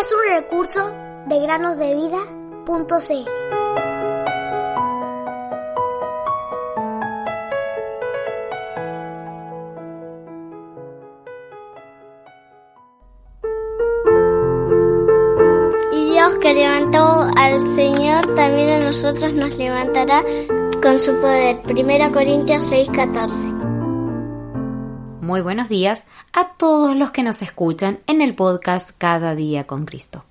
Es un recurso de granosdevida.cl. Y Dios que levantó al Señor, también a nosotros nos levantará con su poder. Primera Corintios 6:14. Muy buenos días a todos los que nos escuchan en el podcast Cada día con Cristo.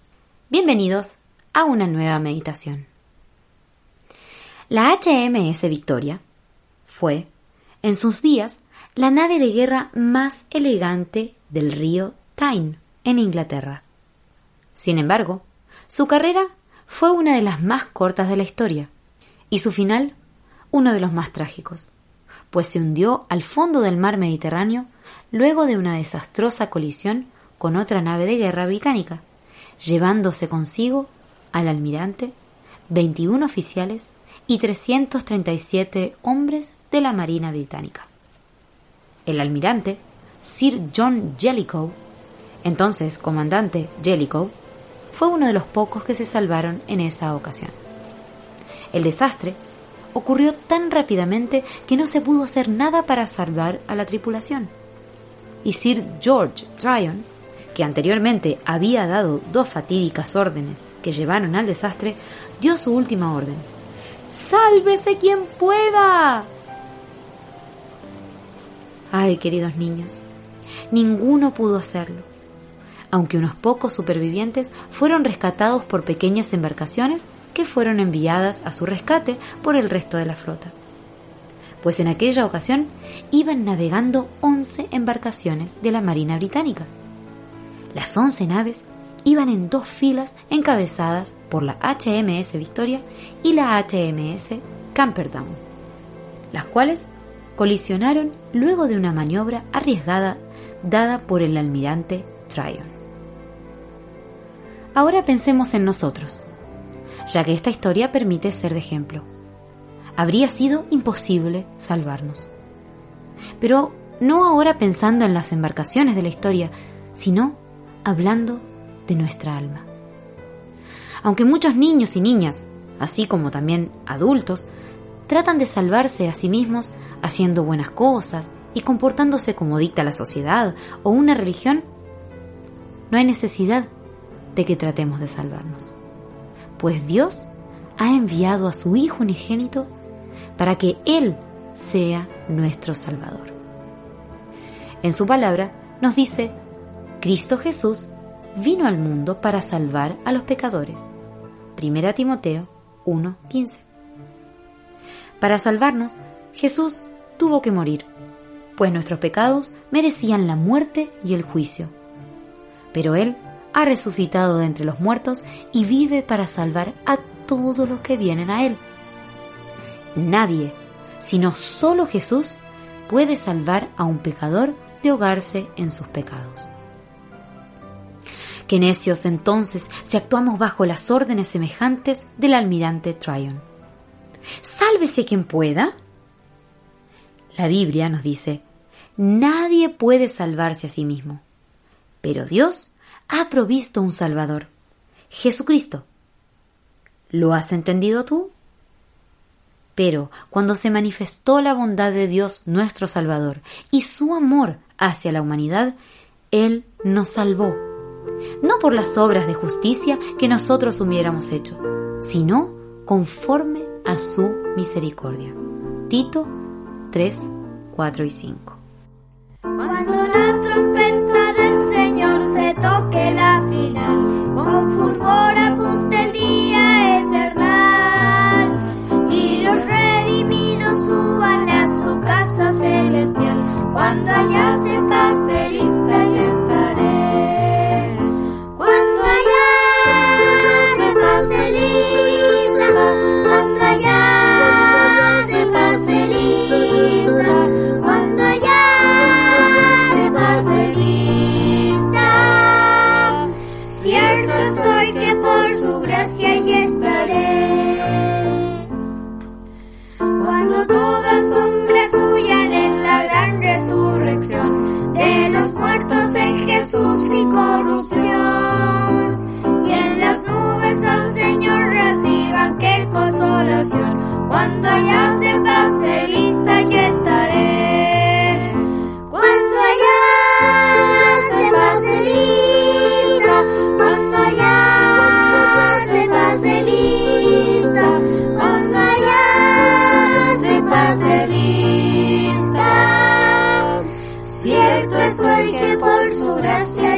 Bienvenidos a una nueva meditación. La HMS Victoria fue, en sus días, la nave de guerra más elegante del río Tyne, en Inglaterra. Sin embargo, su carrera fue una de las más cortas de la historia y su final uno de los más trágicos pues se hundió al fondo del mar Mediterráneo luego de una desastrosa colisión con otra nave de guerra británica, llevándose consigo al almirante, 21 oficiales y 337 hombres de la Marina británica. El almirante, Sir John Jellicoe, entonces comandante Jellicoe, fue uno de los pocos que se salvaron en esa ocasión. El desastre ocurrió tan rápidamente que no se pudo hacer nada para salvar a la tripulación. Y Sir George Tryon, que anteriormente había dado dos fatídicas órdenes que llevaron al desastre, dio su última orden. ¡Sálvese quien pueda! Ay, queridos niños, ninguno pudo hacerlo, aunque unos pocos supervivientes fueron rescatados por pequeñas embarcaciones que fueron enviadas a su rescate por el resto de la flota. Pues en aquella ocasión iban navegando 11 embarcaciones de la Marina Británica. Las 11 naves iban en dos filas encabezadas por la HMS Victoria y la HMS Camperdown, las cuales colisionaron luego de una maniobra arriesgada dada por el almirante Tryon. Ahora pensemos en nosotros ya que esta historia permite ser de ejemplo. Habría sido imposible salvarnos. Pero no ahora pensando en las embarcaciones de la historia, sino hablando de nuestra alma. Aunque muchos niños y niñas, así como también adultos, tratan de salvarse a sí mismos haciendo buenas cosas y comportándose como dicta la sociedad o una religión, no hay necesidad de que tratemos de salvarnos pues Dios ha enviado a su Hijo unigénito para que Él sea nuestro Salvador. En su palabra nos dice, Cristo Jesús vino al mundo para salvar a los pecadores. 1 Timoteo 1:15. Para salvarnos, Jesús tuvo que morir, pues nuestros pecados merecían la muerte y el juicio. Pero Él ha resucitado de entre los muertos y vive para salvar a todos los que vienen a Él. Nadie, sino solo Jesús, puede salvar a un pecador de ahogarse en sus pecados. Qué necios entonces si actuamos bajo las órdenes semejantes del almirante Tryon. Sálvese quien pueda. La Biblia nos dice, nadie puede salvarse a sí mismo, pero Dios ha provisto un Salvador, Jesucristo. ¿Lo has entendido tú? Pero cuando se manifestó la bondad de Dios nuestro Salvador y su amor hacia la humanidad, Él nos salvó, no por las obras de justicia que nosotros hubiéramos hecho, sino conforme a su misericordia. Tito 3, 4 y 5. Cuando la la final, con fulgor cuando todas hombres huyan en la gran resurrección de los muertos en Jesús y corrupción. Y en las nubes al Señor reciban qué consolación, cuando allá se pase lista y estará. Cierto estoy que por su gracia